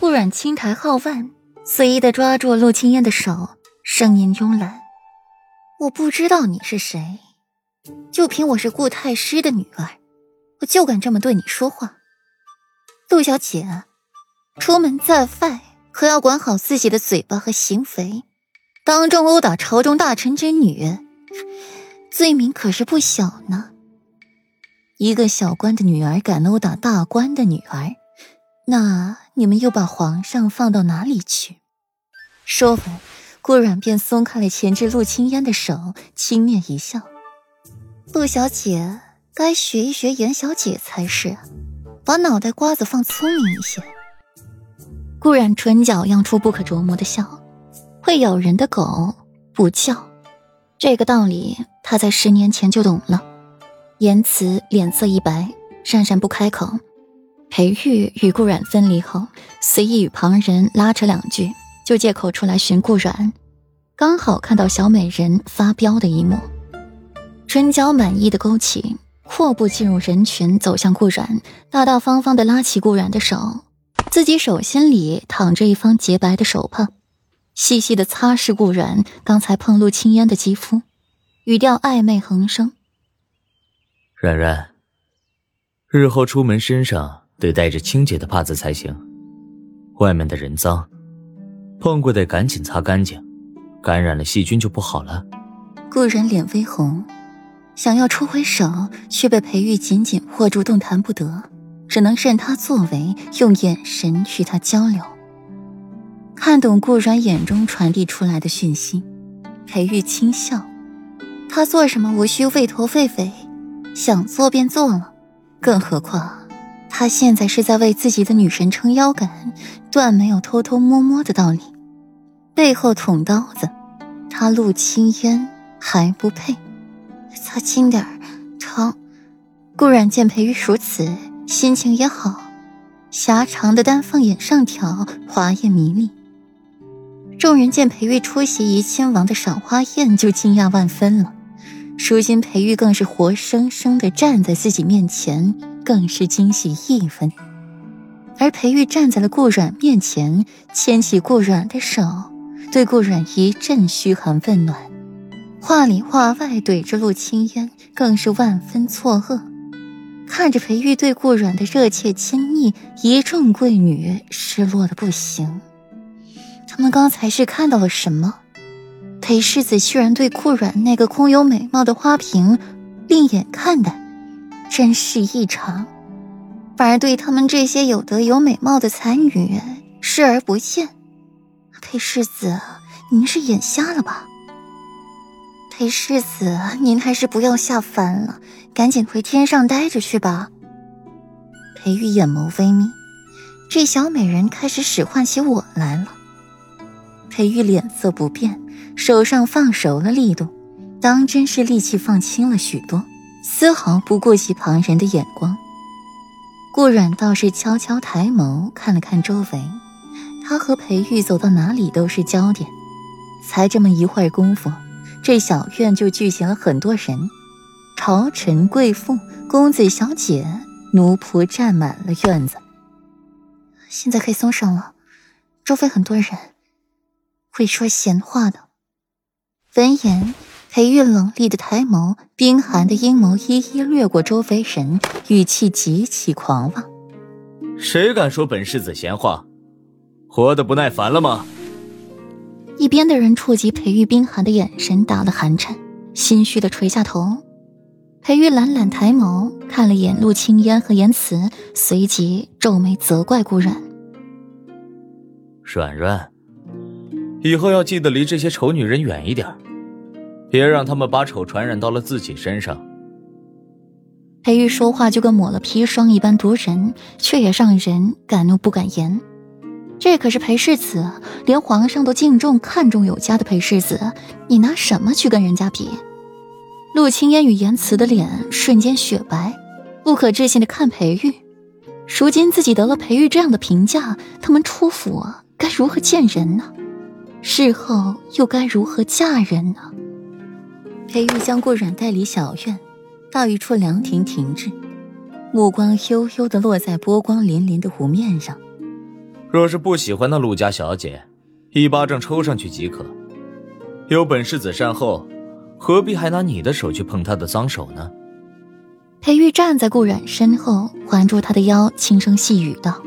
顾阮轻抬皓腕，随意的抓住陆青烟的手，声音慵懒：“我不知道你是谁，就凭我是顾太师的女儿，我就敢这么对你说话。陆小姐，出门在外可要管好自己的嘴巴和行为，当众殴打朝中大臣之女，罪名可是不小呢。一个小官的女儿敢殴打大官的女儿。”那你们又把皇上放到哪里去？说完，顾阮便松开了钳制陆青烟的手，轻蔑一笑：“陆小姐该学一学严小姐才是，把脑袋瓜子放聪明一些。”顾阮唇角漾出不可琢磨的笑：“会咬人的狗不叫。”这个道理他在十年前就懂了。言辞脸色一白，讪讪不开口。裴玉与顾阮分离后，随意与旁人拉扯两句，就借口出来寻顾阮，刚好看到小美人发飙的一幕，唇角满意的勾起，阔步进入人群，走向顾阮，大大方方的拉起顾阮的手，自己手心里躺着一方洁白的手帕，细细的擦拭顾阮刚才碰陆青烟的肌肤，语调暧昧横生：“阮阮，日后出门身上。”得带着清洁的帕子才行，外面的人脏，碰过得赶紧擦干净，感染了细菌就不好了。顾然脸微红，想要抽回手，却被裴玉紧紧握住，动弹不得，只能任他作为，用眼神与他交流。看懂顾然眼中传递出来的讯息，裴玉轻笑：“他做什么无需为头畏尾，想做便做了，更何况……”他现在是在为自己的女神撑腰杆，断没有偷偷摸摸的道理。背后捅刀子，他陆青烟还不配。擦轻点儿，疼。顾然见裴玉如此，心情也好，狭长的丹凤眼上挑，华艳迷离。众人见裴玉出席怡亲王的赏花宴，就惊讶万分了。如今裴玉更是活生生的站在自己面前。更是惊喜一分，而裴玉站在了顾阮面前，牵起顾阮的手，对顾阮一阵嘘寒问暖，话里话外怼着陆青烟，更是万分错愕。看着裴玉对顾阮的热切亲昵，一众贵女失落的不行。他们刚才是看到了什么？裴世子居然对顾阮那个空有美貌的花瓶另眼看待。真是异常，反而对他们这些有德有美貌的才女视而不见。裴世子，您是眼瞎了吧？裴世子，您还是不要下凡了，赶紧回天上待着去吧。裴玉眼眸微眯，这小美人开始使唤起我来了。裴玉脸色不变，手上放手了力度，当真是力气放轻了许多。丝毫不顾及旁人的眼光，顾阮倒是悄悄抬眸看了看周围，他和裴玉走到哪里都是焦点。才这么一会儿功夫，这小院就聚集了很多人，朝臣贵妇、公子小姐、奴仆占满了院子。现在可以松手了，周围很多人，会说闲话的。闻言。裴玉冷厉的抬眸，冰寒的阴谋一一掠过周围人，语气极其狂妄：“谁敢说本世子闲话？活得不耐烦了吗？”一边的人触及裴玉冰寒的眼神，打了寒颤，心虚的垂下头。裴玉懒懒抬眸，看了眼陆青烟和言辞，随即皱眉责怪顾然：“软软，以后要记得离这些丑女人远一点。”别让他们把丑传染到了自己身上。裴玉说话就跟抹了砒霜一般毒人，却也让人敢怒不敢言。这可是裴世子，连皇上都敬重看重有加的裴世子，你拿什么去跟人家比？陆青烟与言辞的脸瞬间雪白，不可置信的看裴玉。如今自己得了裴玉这样的评价，他们出府该如何见人呢？事后又该如何嫁人呢？裴玉将顾阮带离小院，到一处凉亭停滞，目光悠悠的落在波光粼粼的湖面上。若是不喜欢那陆家小姐，一巴掌抽上去即可。有本事子善后，何必还拿你的手去碰她的脏手呢？裴玉站在顾冉身后，环住她的腰，轻声细语道。